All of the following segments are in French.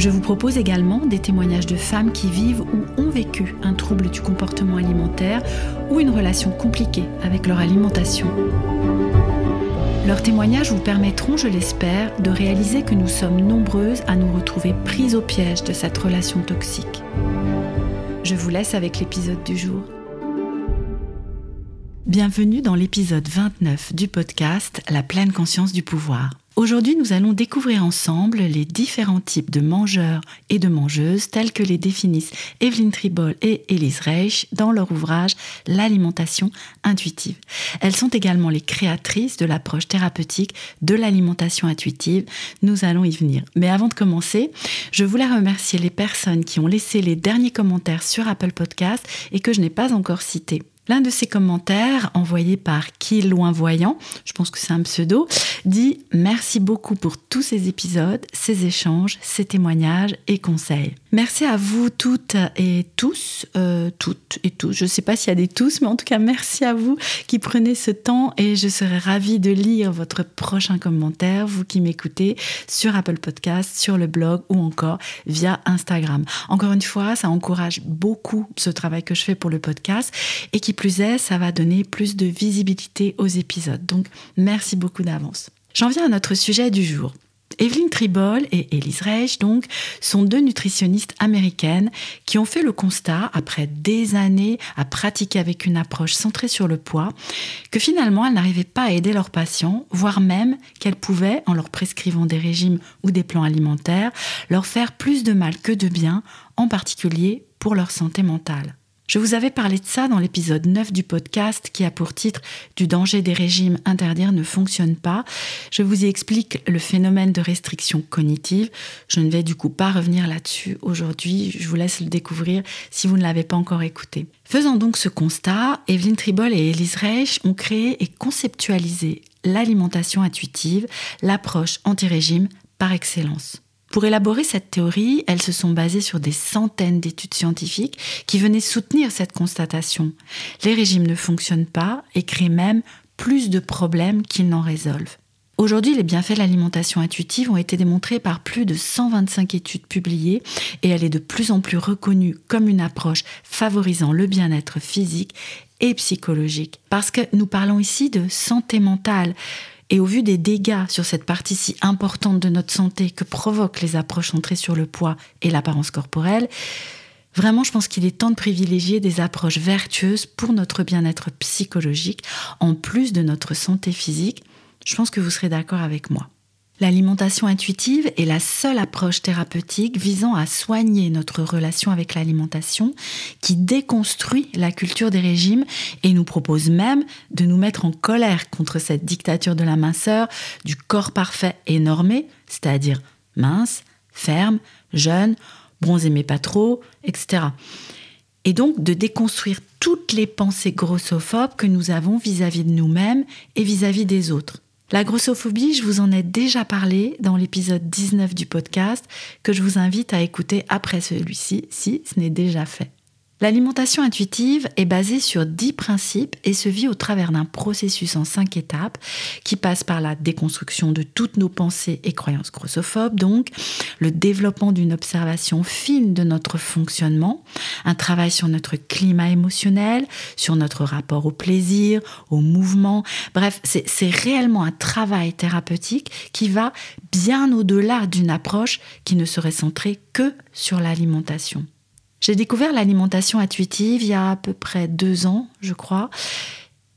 Je vous propose également des témoignages de femmes qui vivent ou ont vécu un trouble du comportement alimentaire ou une relation compliquée avec leur alimentation. Leurs témoignages vous permettront, je l'espère, de réaliser que nous sommes nombreuses à nous retrouver prises au piège de cette relation toxique. Je vous laisse avec l'épisode du jour. Bienvenue dans l'épisode 29 du podcast La pleine conscience du pouvoir. Aujourd'hui, nous allons découvrir ensemble les différents types de mangeurs et de mangeuses tels que les définissent Evelyn Tribol et Elise Reich dans leur ouvrage L'alimentation intuitive. Elles sont également les créatrices de l'approche thérapeutique de l'alimentation intuitive. Nous allons y venir. Mais avant de commencer, je voulais remercier les personnes qui ont laissé les derniers commentaires sur Apple Podcast et que je n'ai pas encore cités. L'un de ces commentaires, envoyé par Qui Loin Voyant, je pense que c'est un pseudo, dit Merci beaucoup pour tous ces épisodes, ces échanges, ces témoignages et conseils. Merci à vous toutes et tous, euh, toutes et tous. Je ne sais pas s'il y a des tous, mais en tout cas, merci à vous qui prenez ce temps et je serai ravie de lire votre prochain commentaire, vous qui m'écoutez sur Apple Podcast, sur le blog ou encore via Instagram. Encore une fois, ça encourage beaucoup ce travail que je fais pour le podcast et qui plus est, ça va donner plus de visibilité aux épisodes. Donc, merci beaucoup d'avance. J'en viens à notre sujet du jour. Evelyn Tribol et Elise Reich, donc, sont deux nutritionnistes américaines qui ont fait le constat, après des années à pratiquer avec une approche centrée sur le poids, que finalement elles n'arrivaient pas à aider leurs patients, voire même qu'elles pouvaient, en leur prescrivant des régimes ou des plans alimentaires, leur faire plus de mal que de bien, en particulier pour leur santé mentale. Je vous avais parlé de ça dans l'épisode 9 du podcast qui a pour titre Du danger des régimes interdire ne fonctionne pas. Je vous y explique le phénomène de restriction cognitive. Je ne vais du coup pas revenir là-dessus aujourd'hui. Je vous laisse le découvrir si vous ne l'avez pas encore écouté. Faisant donc ce constat, Evelyn Tribol et Elise Reich ont créé et conceptualisé l'alimentation intuitive, l'approche anti-régime par excellence. Pour élaborer cette théorie, elles se sont basées sur des centaines d'études scientifiques qui venaient soutenir cette constatation. Les régimes ne fonctionnent pas et créent même plus de problèmes qu'ils n'en résolvent. Aujourd'hui, les bienfaits de l'alimentation intuitive ont été démontrés par plus de 125 études publiées et elle est de plus en plus reconnue comme une approche favorisant le bien-être physique et psychologique. Parce que nous parlons ici de santé mentale. Et au vu des dégâts sur cette partie si importante de notre santé que provoquent les approches centrées sur le poids et l'apparence corporelle, Vraiment, je pense qu'il est temps de privilégier des approches vertueuses pour notre bien-être psychologique, en plus de notre santé physique. Je pense que vous serez d'accord avec moi. L'alimentation intuitive est la seule approche thérapeutique visant à soigner notre relation avec l'alimentation, qui déconstruit la culture des régimes et nous propose même de nous mettre en colère contre cette dictature de la minceur, du corps parfait et normé, c'est-à-dire mince, ferme, jeune, bronzé mais pas trop, etc. Et donc de déconstruire toutes les pensées grossophobes que nous avons vis-à-vis de nous-mêmes et vis à -vis des autres. La grossophobie, je vous en ai déjà parlé dans l'épisode 19 du podcast que je vous invite à écouter après celui-ci si ce n'est déjà fait. L'alimentation intuitive est basée sur 10 principes et se vit au travers d'un processus en 5 étapes qui passe par la déconstruction de toutes nos pensées et croyances grossophobes, donc le développement d'une observation fine de notre fonctionnement, un travail sur notre climat émotionnel, sur notre rapport au plaisir, au mouvement. Bref, c'est réellement un travail thérapeutique qui va bien au-delà d'une approche qui ne serait centrée que sur l'alimentation. J'ai découvert l'alimentation intuitive il y a à peu près deux ans, je crois.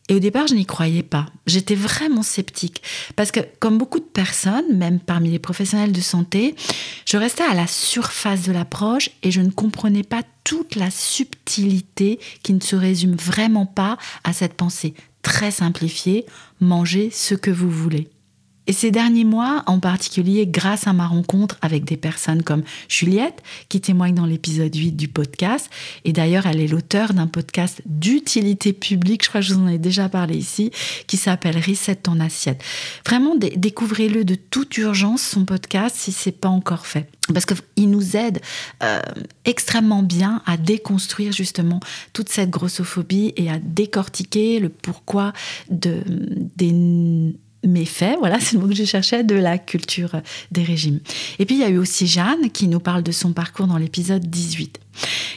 Et au départ, je n'y croyais pas. J'étais vraiment sceptique. Parce que, comme beaucoup de personnes, même parmi les professionnels de santé, je restais à la surface de l'approche et je ne comprenais pas toute la subtilité qui ne se résume vraiment pas à cette pensée très simplifiée, mangez ce que vous voulez. Et ces derniers mois, en particulier grâce à ma rencontre avec des personnes comme Juliette, qui témoigne dans l'épisode 8 du podcast, et d'ailleurs elle est l'auteur d'un podcast d'utilité publique, je crois que je vous en ai déjà parlé ici, qui s'appelle Reset ton assiette. Vraiment, découvrez-le de toute urgence, son podcast, si c'est pas encore fait parce qu'il nous aide euh, extrêmement bien à déconstruire justement toute cette grossophobie et à décortiquer le pourquoi de, des méfaits, voilà, c'est le mot que je cherchais, de la culture des régimes. Et puis il y a eu aussi Jeanne qui nous parle de son parcours dans l'épisode 18.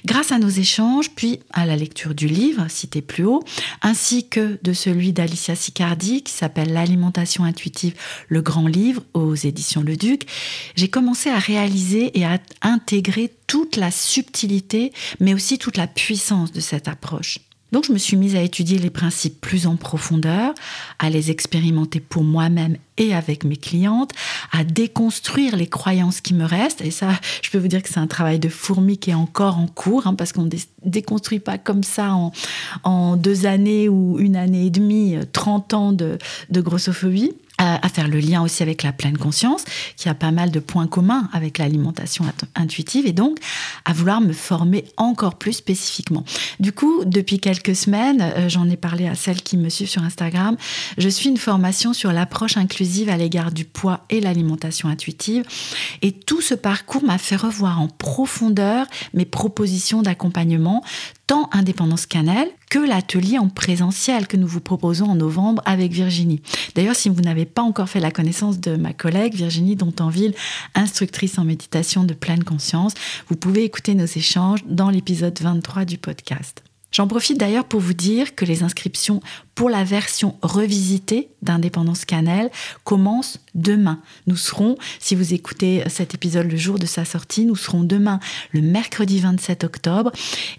Grâce à nos échanges, puis à la lecture du livre cité plus haut, ainsi que de celui d'Alicia Sicardi qui s'appelle L'alimentation intuitive, le grand livre aux éditions Le Duc, j'ai commencé à réaliser et à intégrer toute la subtilité, mais aussi toute la puissance de cette approche. Donc je me suis mise à étudier les principes plus en profondeur, à les expérimenter pour moi-même et avec mes clientes, à déconstruire les croyances qui me restent. Et ça, je peux vous dire que c'est un travail de fourmi qui est encore en cours, hein, parce qu'on ne déconstruit pas comme ça en, deux années ou une année et demie, 30 ans de grossophobie à, faire le lien aussi avec la pleine conscience, qui a pas mal de points communs avec l'alimentation intuitive, et donc à vouloir me former encore plus spécifiquement. Du coup, depuis quelques semaines, euh, j'en ai parlé à celles qui me suivent sur Instagram, je suis une formation sur l'approche inclusive à l'égard du poids et l'alimentation intuitive, et tout ce parcours m'a fait revoir en profondeur mes propositions d'accompagnement, tant Indépendance Cannelle que l'atelier en présentiel que nous vous proposons en novembre avec Virginie. D'ailleurs, si vous n'avez pas encore fait la connaissance de ma collègue Virginie Dontanville, instructrice en méditation de pleine conscience, vous pouvez écouter nos échanges dans l'épisode 23 du podcast. J'en profite d'ailleurs pour vous dire que les inscriptions pour la version revisitée d'Indépendance Cannelle commencent demain. Nous serons, si vous écoutez cet épisode le jour de sa sortie, nous serons demain le mercredi 27 octobre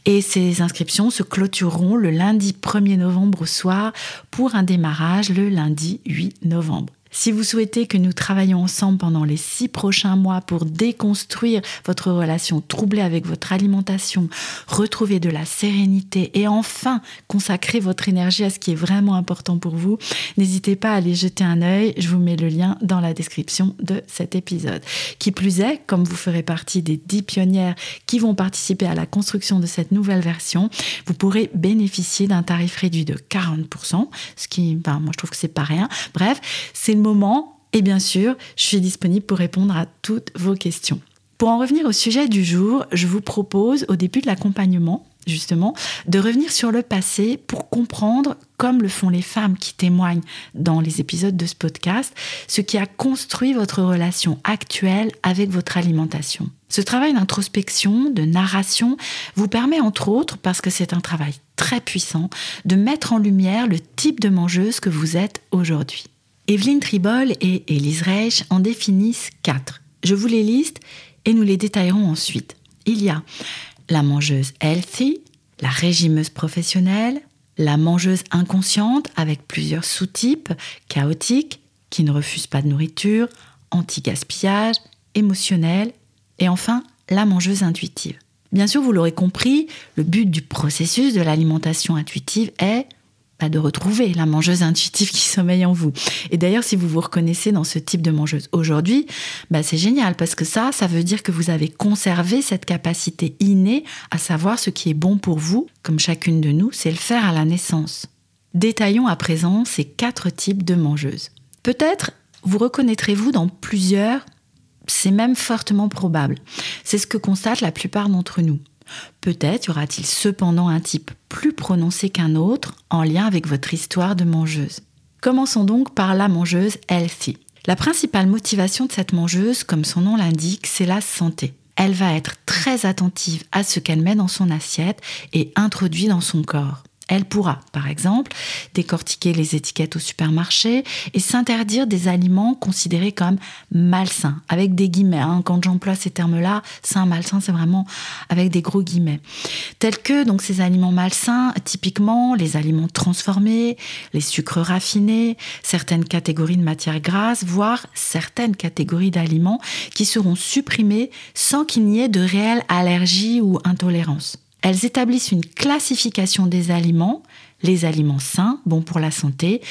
et ces inscriptions se clôtureront le lundi 1er novembre au soir pour un démarrage le lundi 8 novembre. Si vous souhaitez que nous travaillions ensemble pendant les six prochains mois pour déconstruire votre relation troublée avec votre alimentation, retrouver de la sérénité et enfin consacrer votre énergie à ce qui est vraiment important pour vous, n'hésitez pas à aller jeter un œil. Je vous mets le lien dans la description de cet épisode. Qui plus est, comme vous ferez partie des dix pionnières qui vont participer à la construction de cette nouvelle version, vous pourrez bénéficier d'un tarif réduit de 40%, ce qui, ben, moi je trouve que c'est pas rien. Bref, c'est le et bien sûr, je suis disponible pour répondre à toutes vos questions. Pour en revenir au sujet du jour, je vous propose au début de l'accompagnement, justement, de revenir sur le passé pour comprendre, comme le font les femmes qui témoignent dans les épisodes de ce podcast, ce qui a construit votre relation actuelle avec votre alimentation. Ce travail d'introspection, de narration, vous permet entre autres, parce que c'est un travail très puissant, de mettre en lumière le type de mangeuse que vous êtes aujourd'hui. Evelyne Tribol et Elise Reich en définissent quatre. Je vous les liste et nous les détaillerons ensuite. Il y a la mangeuse healthy, la régimeuse professionnelle, la mangeuse inconsciente avec plusieurs sous-types, chaotique, qui ne refuse pas de nourriture, anti-gaspillage, émotionnelle, et enfin la mangeuse intuitive. Bien sûr, vous l'aurez compris, le but du processus de l'alimentation intuitive est de retrouver la mangeuse intuitive qui sommeille en vous. Et d'ailleurs, si vous vous reconnaissez dans ce type de mangeuse aujourd'hui, bah c'est génial parce que ça, ça veut dire que vous avez conservé cette capacité innée à savoir ce qui est bon pour vous, comme chacune de nous, c'est le faire à la naissance. Détaillons à présent ces quatre types de mangeuses. Peut-être vous reconnaîtrez-vous dans plusieurs, c'est même fortement probable. C'est ce que constatent la plupart d'entre nous. Peut-être y aura-t-il cependant un type plus prononcé qu'un autre en lien avec votre histoire de mangeuse. Commençons donc par la mangeuse healthy. La principale motivation de cette mangeuse, comme son nom l'indique, c'est la santé. Elle va être très attentive à ce qu'elle met dans son assiette et introduit dans son corps. Elle pourra, par exemple, décortiquer les étiquettes au supermarché et s'interdire des aliments considérés comme malsains, avec des guillemets. Hein. Quand j'emploie ces termes-là, sain, malsain, c'est vraiment avec des gros guillemets. Tels que donc ces aliments malsains, typiquement les aliments transformés, les sucres raffinés, certaines catégories de matières grasses, voire certaines catégories d'aliments qui seront supprimés sans qu'il n'y ait de réelle allergie ou intolérance. Elles établissent une classification des aliments, les aliments sains, bons pour la santé,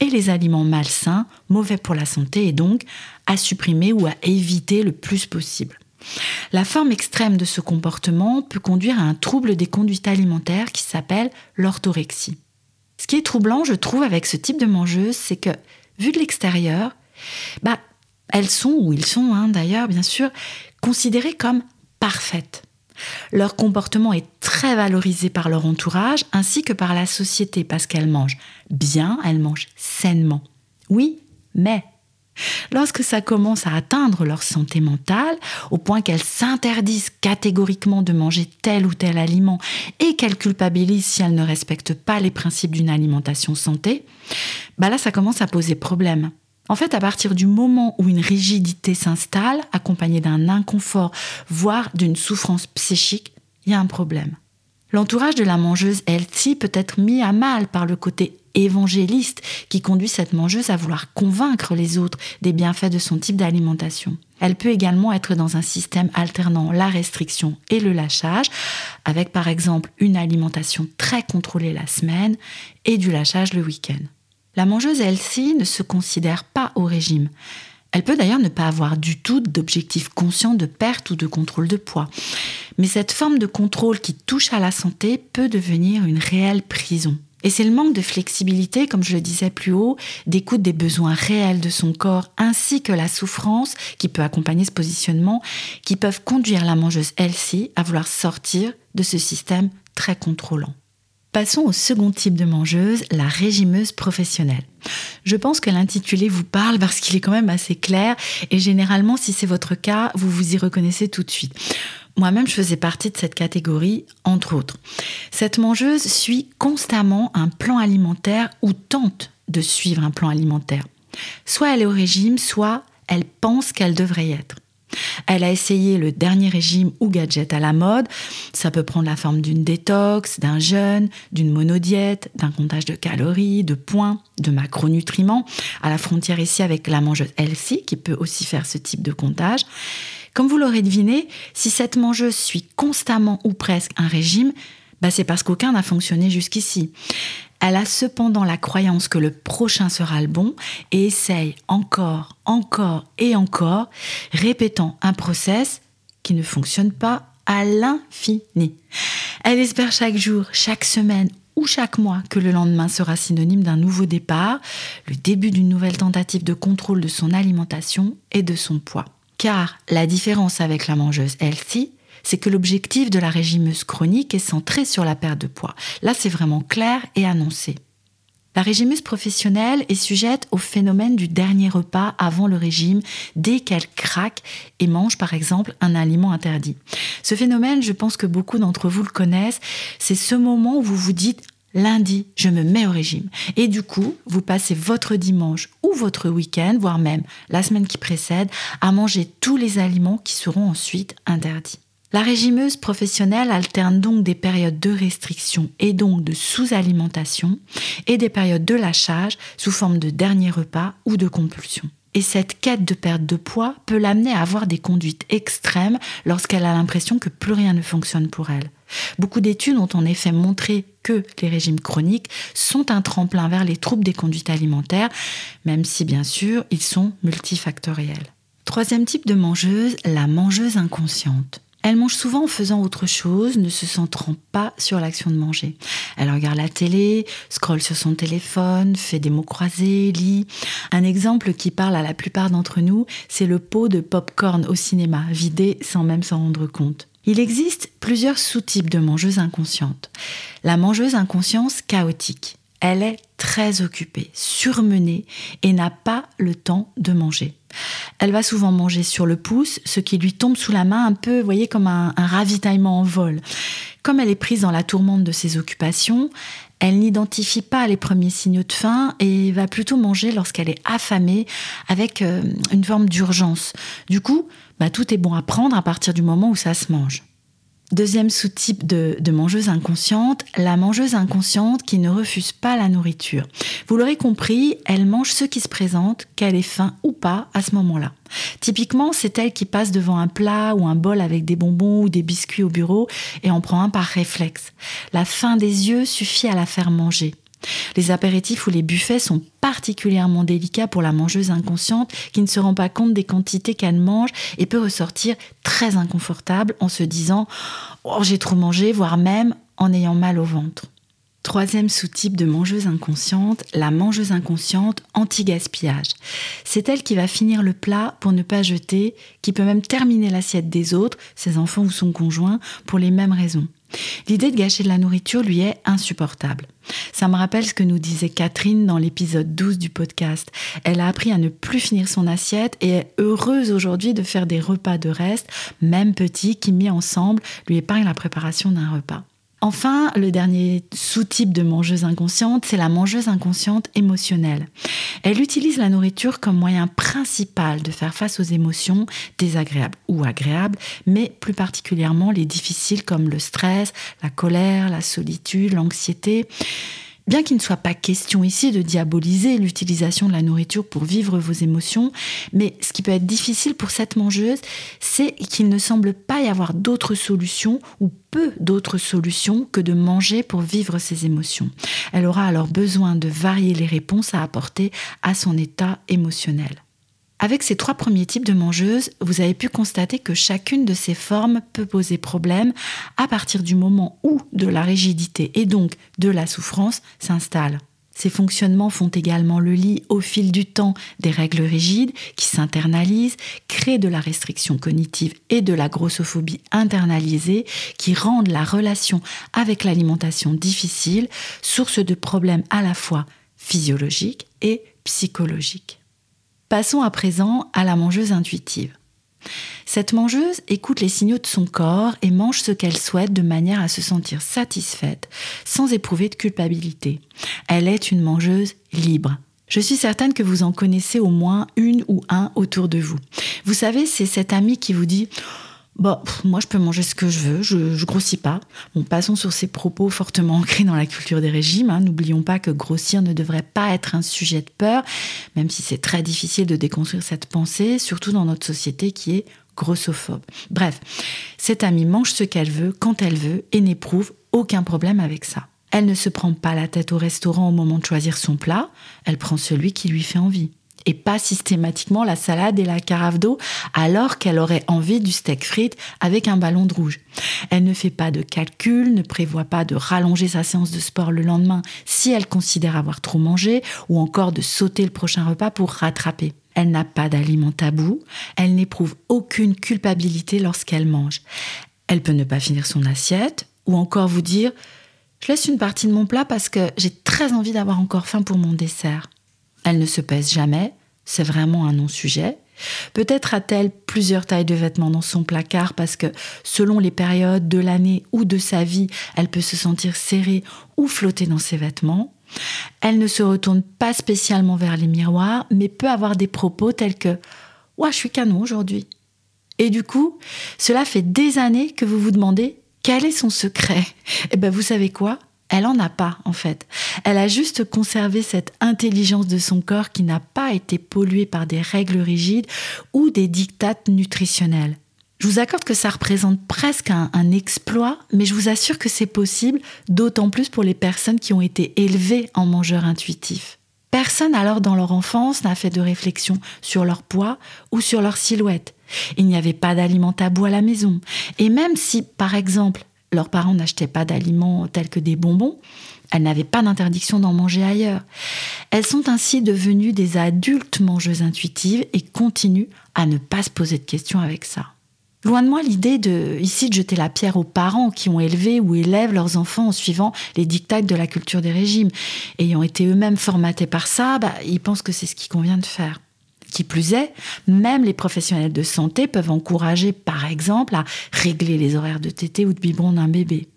et les aliments malsains, mauvais pour la santé, et donc à supprimer ou à éviter le plus possible. La forme extrême de ce comportement peut conduire à un trouble des conduites alimentaires qui s'appelle l'orthorexie. Ce qui est troublant, je trouve, avec ce type de mangeuse, c'est que, vu de l'extérieur, bah, elles sont, ou ils sont hein, d'ailleurs, bien sûr, considérées comme parfaites. Leur comportement est très valorisé par leur entourage ainsi que par la société parce qu'elles mangent bien, elles mangent sainement. Oui, mais Lorsque ça commence à atteindre leur santé mentale, au point qu'elles s'interdisent catégoriquement de manger tel ou tel aliment et qu'elles culpabilisent si elles ne respectent pas les principes d'une alimentation santé, bah là ça commence à poser problème. En fait, à partir du moment où une rigidité s'installe, accompagnée d'un inconfort, voire d'une souffrance psychique, il y a un problème. L'entourage de la mangeuse healthy peut être mis à mal par le côté évangéliste qui conduit cette mangeuse à vouloir convaincre les autres des bienfaits de son type d'alimentation. Elle peut également être dans un système alternant la restriction et le lâchage, avec par exemple une alimentation très contrôlée la semaine et du lâchage le week-end. La mangeuse healthy ne se considère pas au régime. Elle peut d'ailleurs ne pas avoir du tout d'objectif conscient de perte ou de contrôle de poids. Mais cette forme de contrôle qui touche à la santé peut devenir une réelle prison. Et c'est le manque de flexibilité, comme je le disais plus haut, d'écoute des besoins réels de son corps, ainsi que la souffrance qui peut accompagner ce positionnement, qui peuvent conduire la mangeuse elle-ci à vouloir sortir de ce système très contrôlant. Passons au second type de mangeuse, la régimeuse professionnelle. Je pense que l'intitulé vous parle parce qu'il est quand même assez clair et généralement si c'est votre cas, vous vous y reconnaissez tout de suite. Moi-même, je faisais partie de cette catégorie, entre autres. Cette mangeuse suit constamment un plan alimentaire ou tente de suivre un plan alimentaire. Soit elle est au régime, soit elle pense qu'elle devrait y être. Elle a essayé le dernier régime ou gadget à la mode. Ça peut prendre la forme d'une détox, d'un jeûne, d'une monodiète, d'un comptage de calories, de points, de macronutriments, à la frontière ici avec la mangeuse Elsie qui peut aussi faire ce type de comptage. Comme vous l'aurez deviné, si cette mangeuse suit constamment ou presque un régime, bah c'est parce qu'aucun n'a fonctionné jusqu'ici. Elle a cependant la croyance que le prochain sera le bon et essaye encore, encore et encore, répétant un process qui ne fonctionne pas à l'infini. Elle espère chaque jour, chaque semaine ou chaque mois que le lendemain sera synonyme d'un nouveau départ, le début d'une nouvelle tentative de contrôle de son alimentation et de son poids. Car la différence avec la mangeuse healthy, c'est que l'objectif de la régimeuse chronique est centré sur la perte de poids. Là, c'est vraiment clair et annoncé. La régimeuse professionnelle est sujette au phénomène du dernier repas avant le régime dès qu'elle craque et mange par exemple un aliment interdit. Ce phénomène, je pense que beaucoup d'entre vous le connaissent, c'est ce moment où vous vous dites lundi, je me mets au régime. Et du coup, vous passez votre dimanche ou votre week-end, voire même la semaine qui précède, à manger tous les aliments qui seront ensuite interdits. La régimeuse professionnelle alterne donc des périodes de restriction et donc de sous-alimentation et des périodes de lâchage sous forme de dernier repas ou de compulsion. Et cette quête de perte de poids peut l'amener à avoir des conduites extrêmes lorsqu'elle a l'impression que plus rien ne fonctionne pour elle. Beaucoup d'études ont en effet montré que les régimes chroniques sont un tremplin vers les troubles des conduites alimentaires, même si bien sûr ils sont multifactoriels. Troisième type de mangeuse, la mangeuse inconsciente. Elle mange souvent en faisant autre chose, ne se centrant pas sur l'action de manger. Elle regarde la télé, scrolle sur son téléphone, fait des mots croisés, lit. Un exemple qui parle à la plupart d'entre nous, c'est le pot de pop-corn au cinéma, vidé sans même s'en rendre compte. Il existe plusieurs sous-types de mangeuses inconscientes. La mangeuse inconscience chaotique. Elle est très occupée, surmenée et n'a pas le temps de manger. Elle va souvent manger sur le pouce, ce qui lui tombe sous la main un peu, vous voyez, comme un, ravitaillement en vol. Comme elle est prise dans la tourmente de ses occupations, elle n'identifie pas les premiers signaux de faim et va plutôt manger lorsqu'elle est affamée avec euh, une forme d'urgence. Du coup, bah, tout est bon à prendre à partir du moment où ça se mange. Deuxième sous-type de, de, mangeuse inconsciente, la mangeuse inconsciente qui ne refuse pas la nourriture. Vous l'aurez compris, elle mange ce qui se présente, qu'elle ait faim ou pas à ce moment-là. Typiquement, c'est elle qui passe devant un plat ou un bol avec des bonbons ou des biscuits au bureau et en prend un par réflexe. La faim des yeux suffit à la faire manger. Les apéritifs ou les buffets sont particulièrement délicats pour la mangeuse inconsciente qui ne se rend pas compte des quantités qu'elle mange et peut ressortir très inconfortable en se disant Oh, j'ai trop mangé, voire même en ayant mal au ventre. Troisième sous-type de mangeuse inconsciente, la mangeuse inconsciente anti-gaspillage. C'est elle qui va finir le plat pour ne pas jeter, qui peut même terminer l'assiette des autres, ses enfants ou son conjoint, pour les mêmes raisons. L'idée de gâcher de la nourriture lui est insupportable. Ça me rappelle ce que nous disait Catherine dans l'épisode 12 du podcast. Elle a appris à ne plus finir son assiette et est heureuse aujourd'hui de faire des repas de reste, même petits, qui mis ensemble lui épargnent la préparation d'un repas. Enfin, le dernier sous-type de mangeuse inconsciente, c'est la mangeuse inconsciente émotionnelle. Elle utilise la nourriture comme moyen principal de faire face aux émotions désagréables ou agréables, mais plus particulièrement les difficiles comme le stress, la colère, la solitude, l'anxiété. Bien qu'il ne soit pas question ici de diaboliser l'utilisation de la nourriture pour vivre vos émotions, mais ce qui peut être difficile pour cette mangeuse, c'est qu'il ne semble pas y avoir d'autres solutions ou peu d'autres solutions que de manger pour vivre ses émotions. Elle aura alors besoin de varier les réponses à apporter à son état émotionnel. Avec ces trois premiers types de mangeuses, vous avez pu constater que chacune de ces formes peut poser problème à partir du moment où de la rigidité et donc de la souffrance s'installe. Ces fonctionnements font également le lit au fil du temps des règles rigides qui s'internalisent, créent de la restriction cognitive et de la grossophobie internalisée qui rendent la relation avec l'alimentation difficile, source de problèmes à la fois physiologiques et psychologiques. Passons à présent à la mangeuse intuitive. Cette mangeuse écoute les signaux de son corps et mange ce qu'elle souhaite de manière à se sentir satisfaite, sans éprouver de culpabilité. Elle est une mangeuse libre. Je suis certaine que vous en connaissez au moins une ou un autour de vous. Vous savez, c'est cet ami qui vous dit Bon, moi je peux manger ce que je veux, je, je grossis pas. Bon, passons sur ces propos fortement ancrés dans la culture des régimes. Hein. N'oublions pas que grossir ne devrait pas être un sujet de peur, même si c'est très difficile de déconstruire cette pensée, surtout dans notre société qui est grossophobe. Bref, cette amie mange ce qu'elle veut, quand elle veut, et n'éprouve aucun problème avec ça. Elle ne se prend pas la tête au restaurant au moment de choisir son plat, elle prend celui qui lui fait envie et pas systématiquement la salade et la carafe d'eau alors qu'elle aurait envie du steak frites avec un ballon de rouge. Elle ne fait pas de calcul, ne prévoit pas de rallonger sa séance de sport le lendemain si elle considère avoir trop mangé ou encore de sauter le prochain repas pour rattraper. Elle n'a pas d'aliments tabou, elle n'éprouve aucune culpabilité lorsqu'elle mange. Elle peut ne pas finir son assiette ou encore vous dire je laisse une partie de mon plat parce que j'ai très envie d'avoir encore faim pour mon dessert. Elle ne se pèse jamais, c'est vraiment un non-sujet. Peut-être a-t-elle plusieurs tailles de vêtements dans son placard parce que selon les périodes de l'année ou de sa vie, elle peut se sentir serrée ou flotter dans ses vêtements. Elle ne se retourne pas spécialement vers les miroirs, mais peut avoir des propos tels que Ouah, je suis canon aujourd'hui. Et du coup, cela fait des années que vous vous demandez quel est son secret? Eh bien, vous savez quoi? Elle en a pas, en fait. Elle a juste conservé cette intelligence de son corps qui n'a pas été polluée par des règles rigides ou des dictates nutritionnels. Je vous accorde que ça représente presque un, exploit, mais je vous assure que c'est possible, d'autant plus pour les personnes qui ont été élevées en mangeurs intuitifs. Personne alors dans leur enfance n'a fait de réflexion sur leur poids ou sur leur silhouette. Il n'y avait pas d'aliments tabous à la maison. Et même si, par exemple, leurs parents n'achetaient pas d'aliments tels que des bonbons. Elles n'avaient pas d'interdiction d'en manger ailleurs. Elles sont ainsi devenues des adultes mangeuses intuitives et continuent à ne pas se poser de questions avec ça. Loin de moi l'idée de ici de jeter la pierre aux parents qui ont élevé ou élèvent leurs enfants en suivant les dictats de la culture des régimes. Ayant été eux-mêmes formatés par ça, bah, ils pensent que c'est ce qui convient de faire. Qui plus est, même les professionnels de santé peuvent encourager, par exemple, à régler les horaires de tété ou de biberon d'un bébé.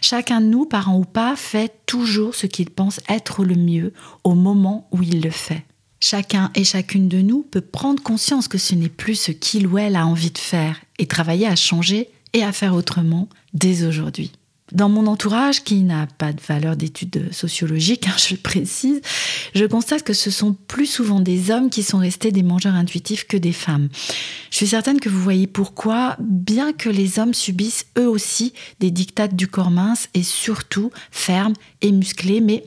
Chacun de nous, parents ou pas, fait toujours ce qu'il pense être le mieux au moment où il le fait. Chacun et chacune de nous peut prendre conscience que ce n'est plus ce qu'il ou elle a envie de faire et travailler à changer et à faire autrement dès aujourd'hui. Dans mon entourage, qui n'a pas de valeur d'étude sociologique, hein, je le précise, je constate que ce sont plus souvent des hommes qui sont restés des mangeurs intuitifs que des femmes. Je suis certaine que vous voyez pourquoi, bien que les hommes subissent eux aussi des dictates du corps mince et surtout fermes et musclés, mais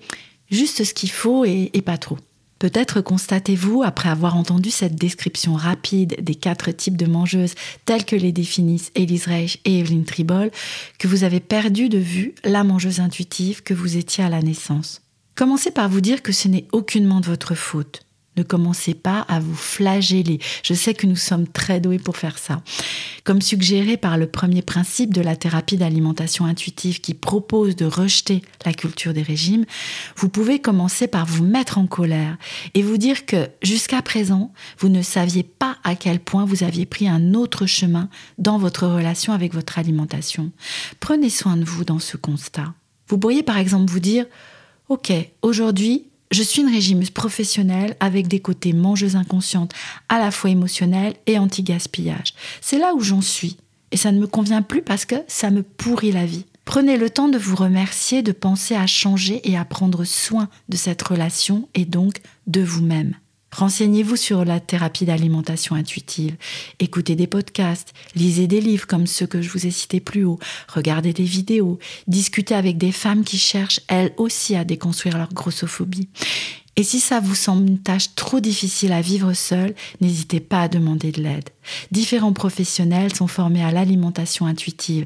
juste ce qu'il faut et pas trop. Peut-être constatez-vous, après avoir entendu cette description rapide des quatre types de mangeuses telles que les définissent Elise Reich et Evelyn Tribol, que vous avez perdu de vue la mangeuse intuitive que vous étiez à la naissance. Commencez par vous dire que ce n'est aucunement de votre faute. Ne commencez pas à vous flageller. Je sais que nous sommes très doués pour faire ça. Comme suggéré par le premier principe de la thérapie d'alimentation intuitive qui propose de rejeter la culture des régimes, vous pouvez commencer par vous mettre en colère et vous dire que jusqu'à présent, vous ne saviez pas à quel point vous aviez pris un autre chemin dans votre relation avec votre alimentation. Prenez soin de vous dans ce constat. Vous pourriez par exemple vous dire, OK, aujourd'hui, je suis une régimeuse professionnelle avec des côtés mangeuse inconsciente, à la fois émotionnelle et anti-gaspillage. C'est là où j'en suis. Et ça ne me convient plus parce que ça me pourrit la vie. Prenez le temps de vous remercier, de penser à changer et à prendre soin de cette relation et donc de vous-même. Renseignez-vous sur la thérapie d'alimentation intuitive. Écoutez des podcasts, lisez des livres comme ceux que je vous ai cités plus haut, regardez des vidéos, discutez avec des femmes qui cherchent elles aussi à déconstruire leur grossophobie. Et si ça vous semble une tâche trop difficile à vivre seul, n'hésitez pas à demander de l'aide. Différents professionnels sont formés à l'alimentation intuitive.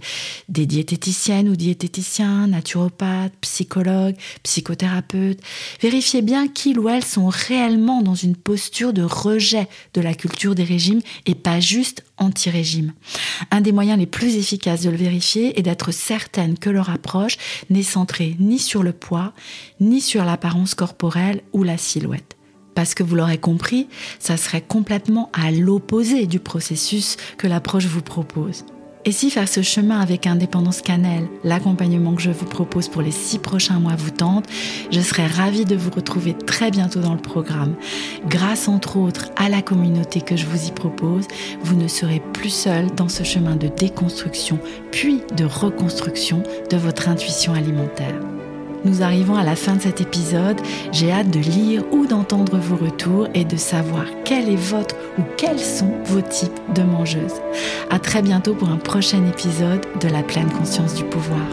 Des diététiciennes ou diététiciens, naturopathes, psychologues, psychothérapeutes. Vérifiez bien qu'ils ou elles sont réellement dans une posture de rejet de la culture des régimes et pas juste anti-régime. Un des moyens les plus efficaces de le vérifier est d'être certaine que leur approche n'est centrée ni sur le poids, ni sur l'apparence corporelle la silhouette. Parce que vous l'aurez compris, ça serait complètement à l'opposé du processus que l'approche vous propose. Et si faire ce chemin avec Indépendance Cannelle, l'accompagnement que je vous propose pour les six prochains mois vous tente, je serai ravie de vous retrouver très bientôt dans le programme. Grâce entre autres à la communauté que je vous y propose, vous ne serez plus seul dans ce chemin de déconstruction puis de reconstruction de votre intuition alimentaire. Nous arrivons à la fin de cet épisode. J'ai hâte de lire ou d'entendre vos retours et de savoir quel est votre ou quels sont vos types de mangeuses. À très bientôt pour un prochain épisode de La pleine conscience du pouvoir.